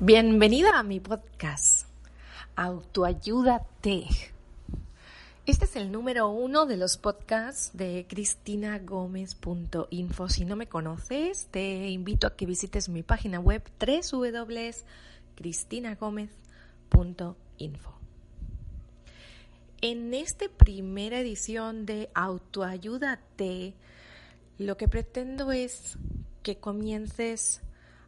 Bienvenida a mi podcast Autoayúdate. Este es el número uno de los podcasts de cristinagomez.info. Si no me conoces, te invito a que visites mi página web www.cristinagomez.info. En esta primera edición de Autoayúdate, lo que pretendo es que comiences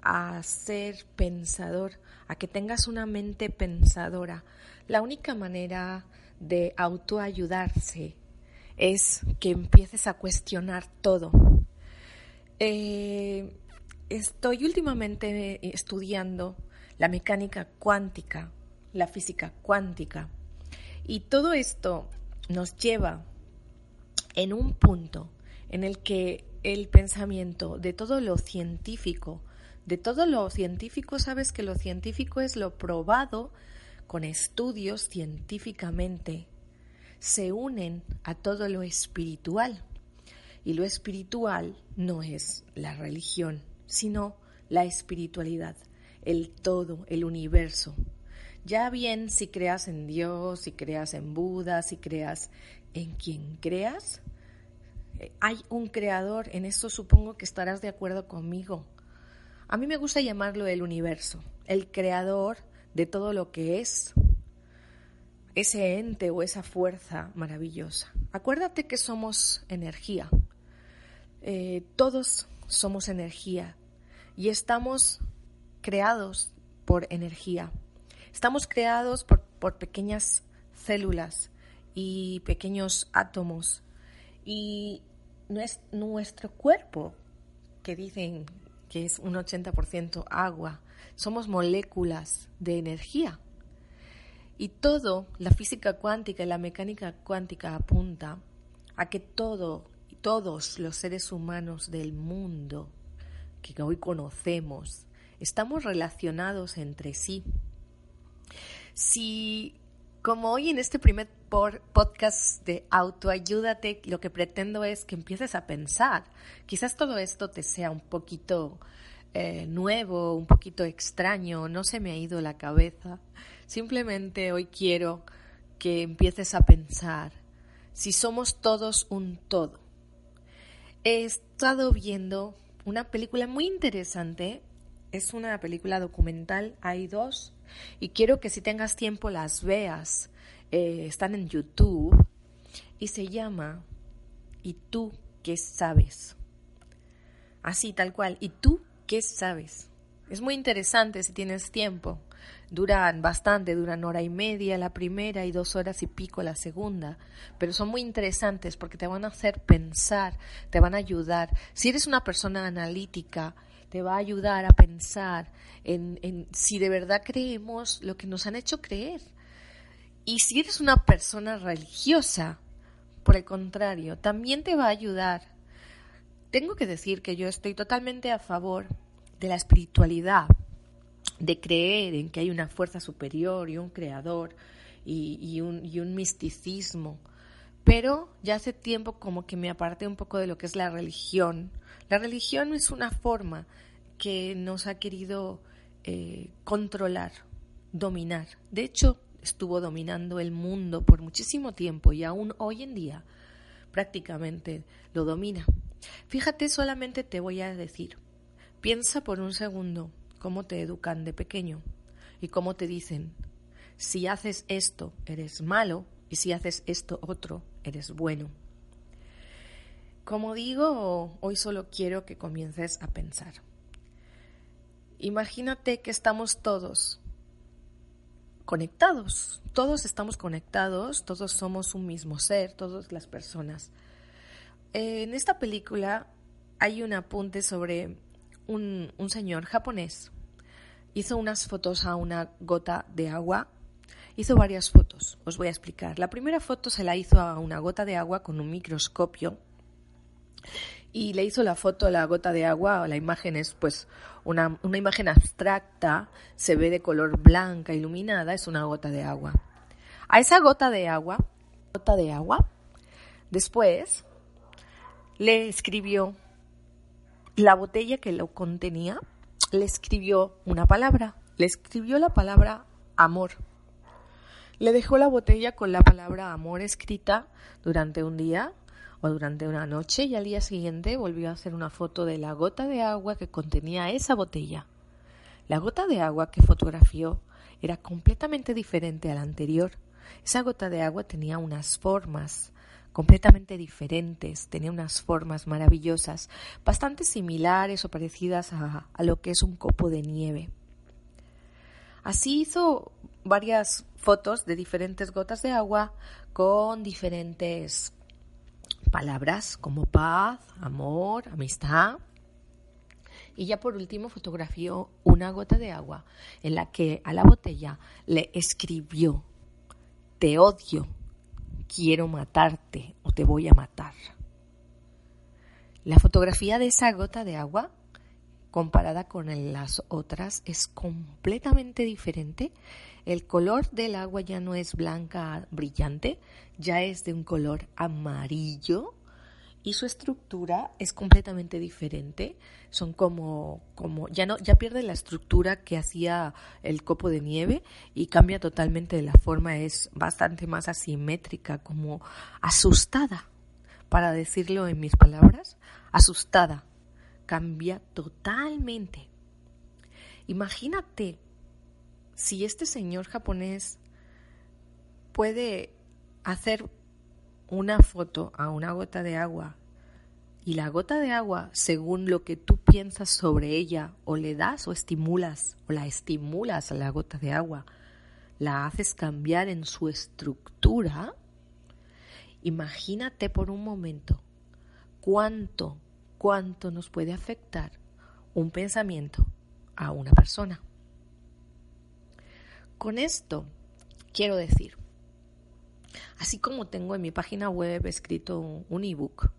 a ser pensador, a que tengas una mente pensadora. La única manera de autoayudarse es que empieces a cuestionar todo. Eh, estoy últimamente estudiando la mecánica cuántica, la física cuántica, y todo esto nos lleva en un punto en el que el pensamiento de todo lo científico, de todo lo científico, sabes que lo científico es lo probado con estudios científicamente, se unen a todo lo espiritual. Y lo espiritual no es la religión, sino la espiritualidad, el todo, el universo. Ya bien si creas en Dios, si creas en Buda, si creas en quien creas, eh, hay un creador, en esto supongo que estarás de acuerdo conmigo. A mí me gusta llamarlo el universo, el creador de todo lo que es, ese ente o esa fuerza maravillosa. Acuérdate que somos energía, eh, todos somos energía y estamos creados por energía. Estamos creados por, por pequeñas células y pequeños átomos y nuestro cuerpo, que dicen que es un 80% agua. Somos moléculas de energía. Y todo, la física cuántica y la mecánica cuántica apunta a que todo, todos los seres humanos del mundo que hoy conocemos, estamos relacionados entre sí. Si, como hoy en este primer podcast de autoayúdate, lo que pretendo es que empieces a pensar. Quizás todo esto te sea un poquito eh, nuevo, un poquito extraño, no se me ha ido la cabeza. Simplemente hoy quiero que empieces a pensar si somos todos un todo. He estado viendo una película muy interesante, es una película documental, hay dos, y quiero que si tengas tiempo las veas. Eh, están en YouTube y se llama ¿Y tú qué sabes? Así, tal cual. ¿Y tú qué sabes? Es muy interesante si tienes tiempo. Duran bastante, duran hora y media la primera y dos horas y pico la segunda, pero son muy interesantes porque te van a hacer pensar, te van a ayudar. Si eres una persona analítica, te va a ayudar a pensar en, en si de verdad creemos lo que nos han hecho creer. Y si eres una persona religiosa, por el contrario, también te va a ayudar. Tengo que decir que yo estoy totalmente a favor de la espiritualidad, de creer en que hay una fuerza superior y un creador y, un, y un misticismo. Pero ya hace tiempo como que me aparté un poco de lo que es la religión. La religión es una forma que nos ha querido eh, controlar, dominar. De hecho, estuvo dominando el mundo por muchísimo tiempo y aún hoy en día prácticamente lo domina. Fíjate, solamente te voy a decir, piensa por un segundo cómo te educan de pequeño y cómo te dicen, si haces esto eres malo y si haces esto otro eres bueno. Como digo, hoy solo quiero que comiences a pensar. Imagínate que estamos todos conectados. Todos estamos conectados, todos somos un mismo ser, todas las personas. En esta película hay un apunte sobre un, un señor japonés. Hizo unas fotos a una gota de agua. Hizo varias fotos, os voy a explicar. La primera foto se la hizo a una gota de agua con un microscopio y le hizo la foto a la gota de agua, la imagen es pues una, una imagen abstracta, se ve de color blanca, iluminada, es una gota de agua. A esa gota de agua, gota de agua, Después le escribió la botella que lo contenía, le escribió una palabra, le escribió la palabra amor. Le dejó la botella con la palabra amor escrita durante un día o durante una noche y al día siguiente volvió a hacer una foto de la gota de agua que contenía esa botella. La gota de agua que fotografió era completamente diferente a la anterior. Esa gota de agua tenía unas formas completamente diferentes, tenía unas formas maravillosas, bastante similares o parecidas a, a lo que es un copo de nieve. Así hizo varias fotos de diferentes gotas de agua con diferentes palabras como paz, amor, amistad. Y ya por último fotografió una gota de agua en la que a la botella le escribió, te odio, quiero matarte o te voy a matar. La fotografía de esa gota de agua comparada con las otras es completamente diferente. El color del agua ya no es blanca brillante, ya es de un color amarillo y su estructura es completamente diferente. Son como, como, ya no, ya pierde la estructura que hacía el copo de nieve y cambia totalmente la forma, es bastante más asimétrica, como asustada, para decirlo en mis palabras, asustada, cambia totalmente. Imagínate si este señor japonés puede hacer una foto a una gota de agua y la gota de agua, según lo que tú piensas sobre ella, o le das o estimulas, o la estimulas a la gota de agua, la haces cambiar en su estructura, imagínate por un momento cuánto, cuánto nos puede afectar un pensamiento a una persona. Con esto quiero decir, así como tengo en mi página web escrito un ebook,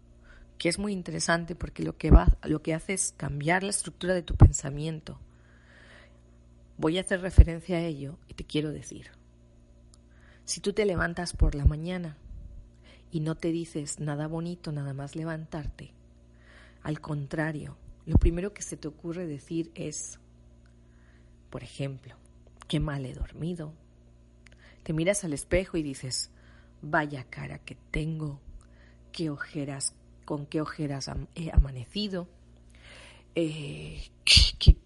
que es muy interesante porque lo que, va, lo que hace es cambiar la estructura de tu pensamiento. Voy a hacer referencia a ello y te quiero decir, si tú te levantas por la mañana y no te dices nada bonito nada más levantarte, al contrario, lo primero que se te ocurre decir es, por ejemplo, qué mal he dormido. Te miras al espejo y dices, vaya cara que tengo, qué ojeras con qué ojeras he amanecido, eh,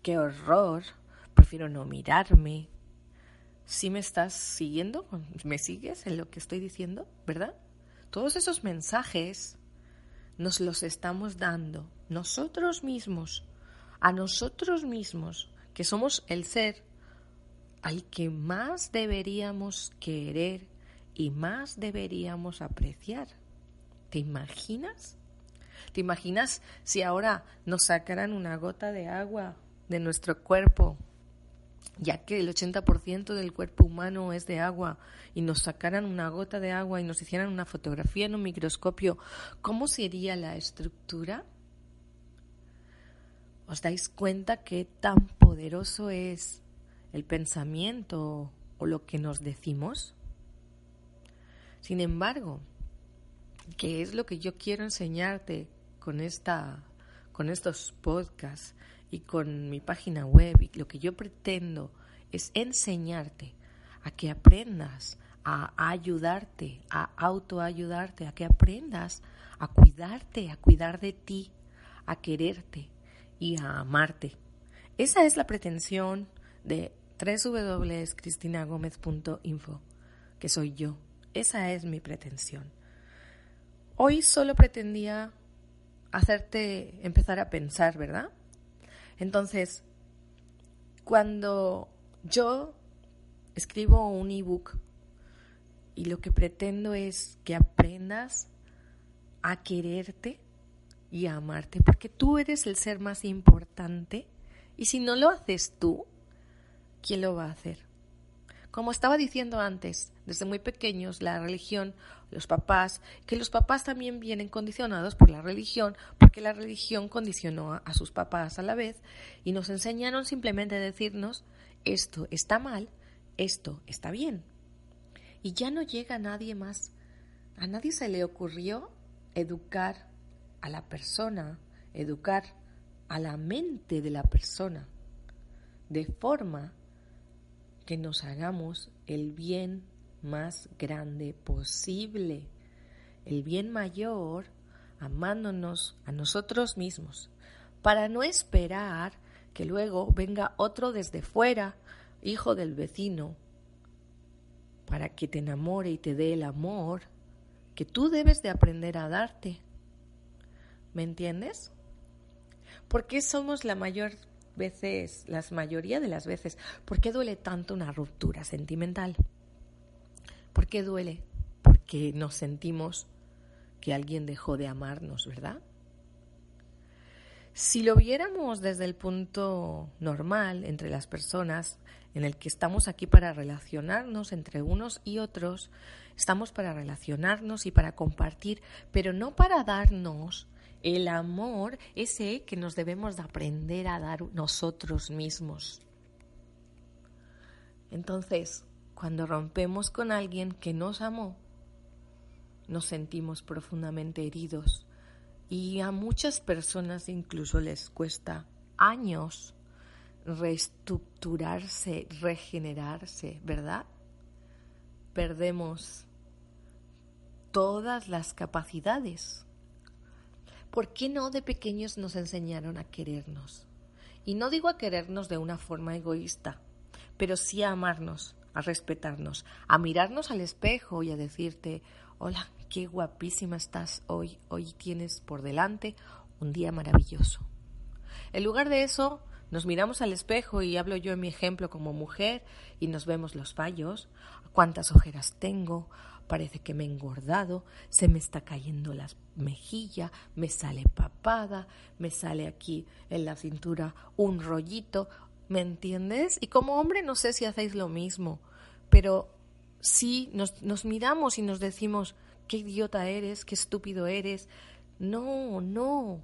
qué, horror, prefiero no mirarme. Si me estás siguiendo, me sigues en lo que estoy diciendo, ¿verdad? Todos esos mensajes nos los estamos dando nosotros mismos, a nosotros mismos, que somos el ser al que más deberíamos querer y más deberíamos apreciar. ¿Te imaginas? ¿Te imaginas si ahora nos sacaran una gota de agua de nuestro cuerpo, ya que el 80% del cuerpo humano es de agua, y nos sacaran una gota de agua y nos hicieran una fotografía en un microscopio, ¿cómo sería la estructura? ¿Os dais cuenta qué tan poderoso es el pensamiento o lo que nos decimos? Sin embargo, ¿qué es lo que yo quiero enseñarte con, esta, con estos podcasts y con mi página web y lo que yo pretendo es enseñarte a que aprendas a ayudarte, a autoayudarte, a que aprendas a cuidarte, a cuidar de ti, a quererte y a amarte. Esa es la pretensión de www.cristinagomez.info, que soy yo. Esa es mi pretensión. Hoy solo pretendía hacerte empezar a pensar, ¿verdad? Entonces, cuando yo escribo un ebook y lo que pretendo es que aprendas a quererte y a amarte, porque tú eres el ser más importante y si no lo haces tú, ¿quién lo va a hacer? Como estaba diciendo antes, desde muy pequeños la religión, los papás, que los papás también vienen condicionados por la religión, porque la religión condicionó a, sus papás a la vez y nos enseñaron simplemente a decirnos esto está mal, esto está bien. Y ya no llega nadie más. A nadie se le ocurrió educar a la persona, educar a la mente de la persona, de forma que nos hagamos el bien más grande posible, el bien mayor, amándonos a nosotros mismos, para no esperar que luego venga otro desde fuera, hijo del vecino, para que te enamore y te dé el amor que tú debes de aprender a darte. ¿Me entiendes? ¿Por qué somos la mayor veces, la mayoría de las veces, por qué duele tanto una ruptura sentimental? ¿Por qué duele? Porque nos sentimos que alguien dejó de amarnos, ¿verdad? Si lo viéramos desde el punto normal entre las personas, en el que estamos aquí para relacionarnos entre unos y otros, estamos para relacionarnos y para compartir, pero no para darnos el amor ese que nos debemos de aprender a dar nosotros mismos. Entonces, cuando rompemos con alguien que nos amó, nos sentimos profundamente heridos y a muchas personas incluso les cuesta años reestructurarse, regenerarse, ¿verdad? Perdemos todas las capacidades ¿Por qué no de pequeños nos enseñaron a querernos? Y no digo a querernos de una forma egoísta, pero sí a amarnos, a respetarnos, a mirarnos al espejo y a decirte, hola, qué guapísima estás hoy, hoy tienes por delante un día maravilloso. En lugar de eso, nos miramos al espejo y hablo yo en mi ejemplo como mujer y nos vemos los fallos, cuántas ojeras tengo, parece que me he engordado, se me está cayendo la mejilla, me sale papada, me sale aquí en la cintura un rollito, ¿me entiendes? Y como hombre no sé si hacéis lo mismo, pero sí nos, nos miramos y nos decimos, qué idiota eres, qué estúpido eres. No, no,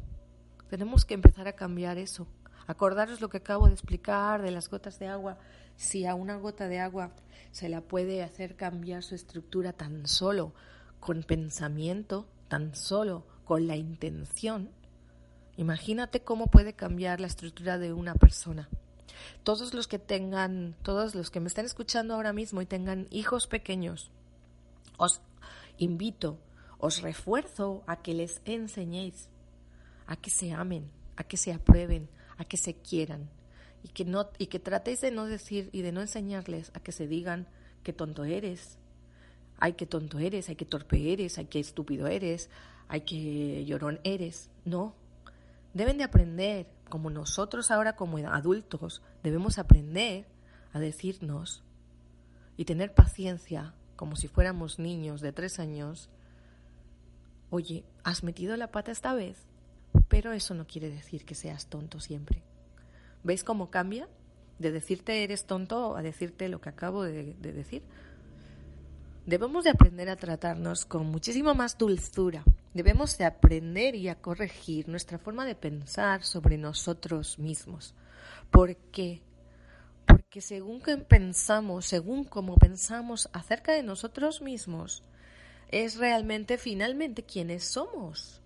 tenemos que empezar a cambiar eso. Acordaros lo que acabo de explicar de las gotas de agua. Si a una gota de agua se la puede hacer cambiar su estructura tan solo con pensamiento, tan solo con la intención, imagínate cómo puede cambiar la estructura de una persona. Todos los que tengan, todos los que me estén escuchando ahora mismo y tengan hijos pequeños, os invito, os refuerzo a que les enseñéis, a que se amen, a que se aprueben, a que se quieran y que no y que tratéis de no decir y de no enseñarles a que se digan qué tonto eres, ay qué tonto eres, ay qué torpe eres, ay qué estúpido eres, ay qué llorón eres. No, deben de aprender, como nosotros ahora como adultos debemos aprender a decirnos y tener paciencia como si fuéramos niños de tres años. Oye, ¿has metido la pata esta vez? Pero eso no quiere decir que seas tonto siempre. ¿Veis cómo cambia? De decirte eres tonto a decirte lo que acabo de, de decir. Debemos de aprender a tratarnos con muchísimo más dulzura. Debemos de aprender y a corregir nuestra forma de pensar sobre nosotros mismos. ¿Por qué? Porque según que pensamos, según como pensamos acerca de nosotros mismos, es realmente finalmente quienes somos.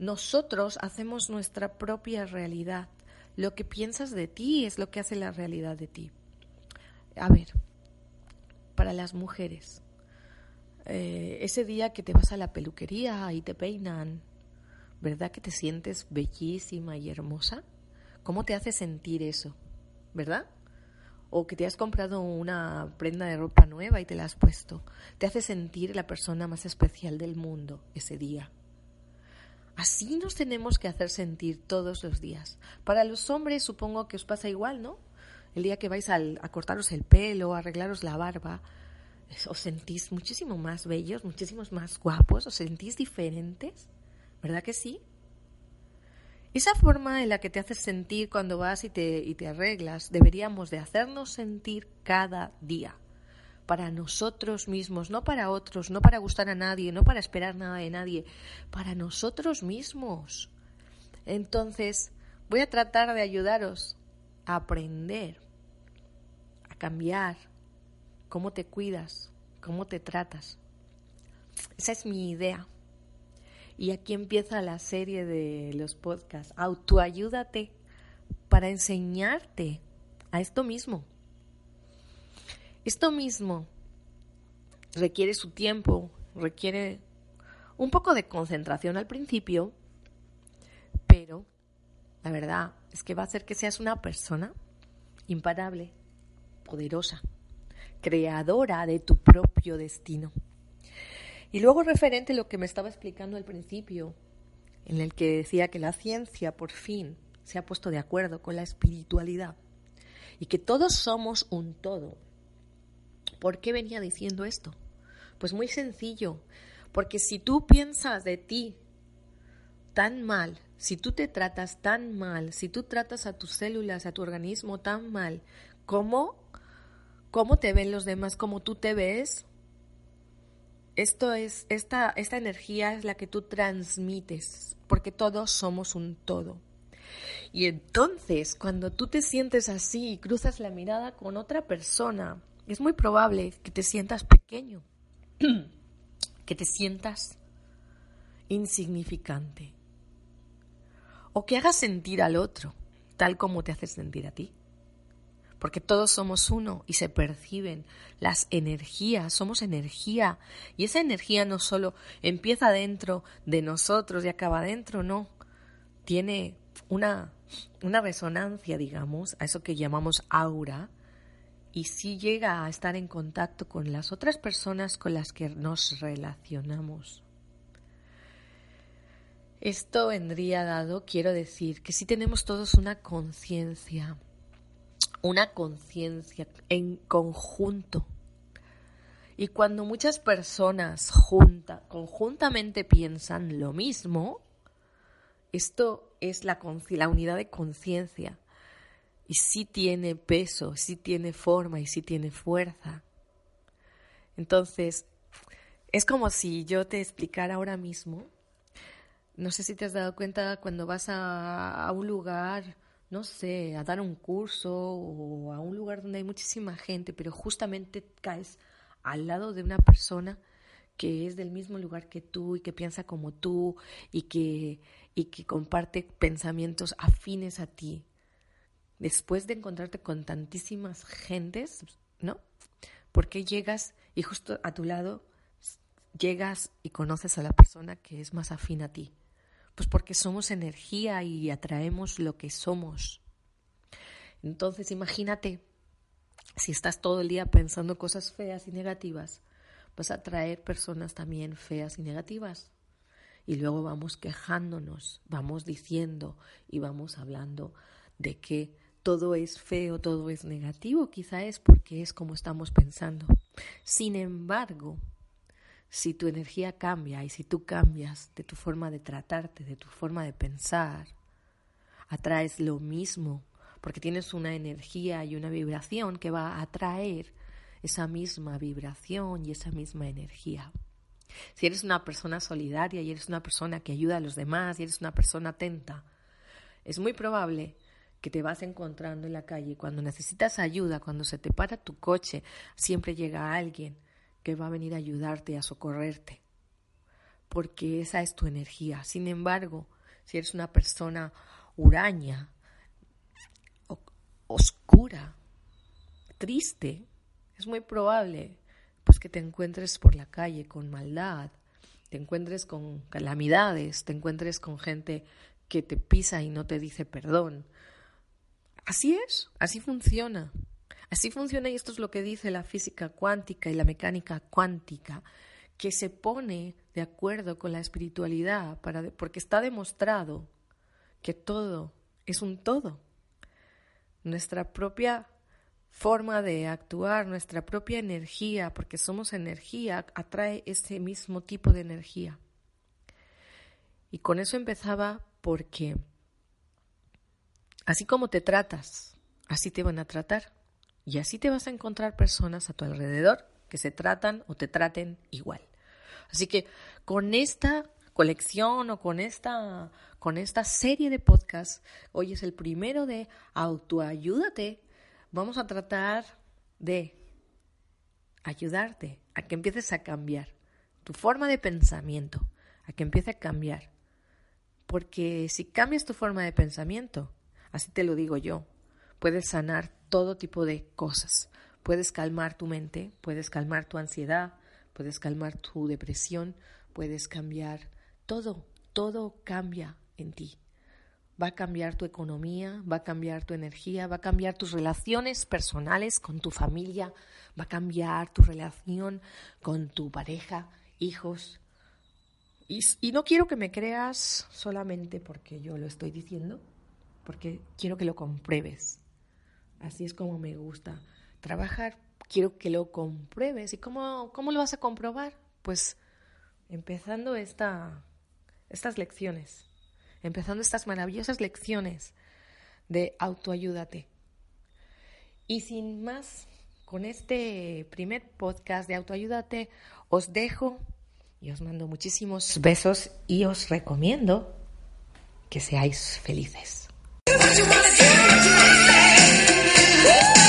Nosotros hacemos nuestra propia realidad. Lo que piensas de ti es lo que hace la realidad de ti. A ver, para las mujeres, eh, ese día que te vas a la peluquería y te peinan, ¿verdad que te sientes bellísima y hermosa? ¿Cómo te hace sentir eso? ¿Verdad? O que te has comprado una prenda de ropa nueva y te la has puesto. Te hace sentir la persona más especial del mundo ese día. Así nos tenemos que hacer sentir todos los días. Para los hombres supongo que os pasa igual, ¿no? El día que vais a cortaros el pelo, a arreglaros la barba, os sentís muchísimo más bellos, muchísimos más guapos, os sentís diferentes, ¿verdad que sí? Esa forma en la que te haces sentir cuando vas y te, y te arreglas, deberíamos de hacernos sentir cada día para nosotros mismos, no para otros, no para gustar a nadie, no para esperar nada de nadie, para nosotros mismos. Entonces, voy a tratar de ayudaros a aprender, a cambiar cómo te cuidas, cómo te tratas. Esa es mi idea. Y aquí empieza la serie de los podcasts. Autoayúdate para enseñarte a esto mismo. Esto mismo requiere su tiempo, requiere un poco de concentración al principio, pero la verdad es que va a hacer que seas una persona imparable, poderosa, creadora de tu propio destino. Y luego referente a lo que me estaba explicando al principio, en el que decía que la ciencia por fin se ha puesto de acuerdo con la espiritualidad y que todos somos un todo. ¿Por qué venía diciendo esto? Pues muy sencillo, porque si tú piensas de ti tan mal, si tú te tratas tan mal, si tú tratas a tus células, a tu organismo tan mal, ¿cómo, cómo te ven los demás, cómo tú te ves? Esto es, esta, esta energía es la que tú transmites, porque todos somos un todo. Y entonces, cuando tú te sientes así y cruzas la mirada con otra persona, es muy probable que te sientas pequeño, que te sientas insignificante, o que hagas sentir al otro tal como te haces sentir a ti. Porque todos somos uno y se perciben las energías, somos energía. Y esa energía no solo empieza dentro de nosotros y acaba dentro, no. Tiene una, una resonancia, digamos, a eso que llamamos aura, y si llega a estar en contacto con las otras personas con las que nos relacionamos. Esto vendría dado, quiero decir, que si tenemos todos una conciencia, una conciencia en conjunto. Y cuando muchas personas junta, conjuntamente piensan lo mismo, esto es la, la unidad de conciencia. Y sí tiene peso, sí tiene forma y sí tiene fuerza. Entonces, es como si yo te explicara ahora mismo, no sé si te has dado cuenta cuando vas a, a un lugar, no sé, a dar un curso o a un lugar donde hay muchísima gente, pero justamente caes al lado de una persona que es del mismo lugar que tú y que piensa como tú y que, y que comparte pensamientos afines a ti. Después de encontrarte con tantísimas gentes, ¿no? Porque llegas y justo a tu lado llegas y conoces a la persona que es más afín a ti? Pues porque somos energía y atraemos lo que somos. Entonces imagínate, si estás todo el día pensando cosas feas y negativas, vas a traer personas también feas y negativas. Y luego vamos quejándonos, vamos diciendo y vamos hablando de que todo es feo, todo es negativo, quizá es porque es como estamos pensando. Sin embargo, si tu energía cambia y si tú cambias de tu forma de tratarte, de tu forma de pensar, atraes lo mismo, porque tienes una energía y una vibración que va a atraer esa misma vibración y esa misma energía. Si eres una persona solidaria y eres una persona que ayuda a los demás y eres una persona atenta, es muy probable que te vas encontrando en la calle cuando necesitas ayuda, cuando se te para tu coche, siempre llega alguien que va a venir a ayudarte, a socorrerte, porque esa es tu energía. Sin embargo, si eres una persona huraña, oscura, triste, es muy probable pues que te encuentres por la calle con maldad, te encuentres con calamidades, te encuentres con gente que te pisa y no te dice perdón. Así es, así funciona. Así funciona y esto es lo que dice la física cuántica y la mecánica cuántica, que se pone de acuerdo con la espiritualidad para porque está demostrado que todo es un todo. Nuestra propia forma de actuar, nuestra propia energía, porque somos energía, atrae ese mismo tipo de energía. Y con eso empezaba porque así como te tratas, así te van a tratar. Y así te vas a encontrar personas a tu alrededor que se tratan o te traten igual. Así que con esta colección o con esta, con esta serie de podcasts, hoy es el primero de Autoayúdate, vamos a tratar de ayudarte a que empieces a cambiar tu forma de pensamiento, a que empiece a cambiar. Porque si cambias tu forma de pensamiento, así te lo digo yo, puedes sanar todo tipo de cosas. Puedes calmar tu mente, puedes calmar tu ansiedad, puedes calmar tu depresión, puedes cambiar todo, todo cambia en ti. Va a cambiar tu economía, va a cambiar tu energía, va a cambiar tus relaciones personales con tu familia, va a cambiar tu relación con tu pareja, hijos. Y, y no quiero que me creas solamente porque yo lo estoy diciendo, porque quiero que lo compruebes. Así es como me gusta trabajar. Quiero que lo compruebes. ¿Y cómo, cómo lo vas a comprobar? Pues empezando esta, estas lecciones, empezando estas maravillosas lecciones de autoayúdate. Y sin más, con este primer podcast de autoayúdate, os dejo y os mando muchísimos besos y os recomiendo que seáis felices. Do what you wanna do, what you wanna say.